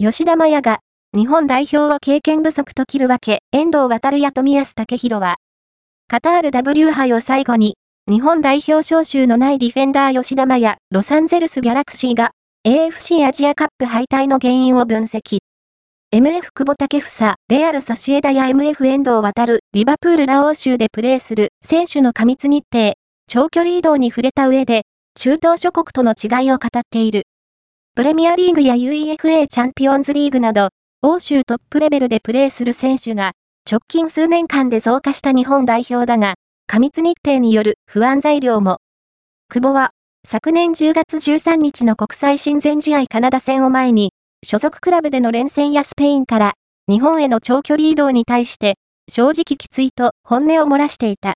吉田麻也が、日本代表は経験不足と切るわけ、遠藤航や富安武宏は、カタール W 杯を最後に、日本代表招集のないディフェンダー吉田麻也、ロサンゼルスギャラクシーが、AFC アジアカップ敗退の原因を分析。MF 久保建英、レアルソシエダや MF 遠藤航、リバプールラオウ州でプレーする選手の過密日程、長距離移動に触れた上で、中東諸国との違いを語っている。プレミアリーグや UEFA チャンピオンズリーグなど、欧州トップレベルでプレーする選手が、直近数年間で増加した日本代表だが、過密日程による不安材料も。久保は、昨年10月13日の国際親善試合カナダ戦を前に、所属クラブでの連戦やスペインから日本への長距離移動に対して、正直きついと本音を漏らしていた。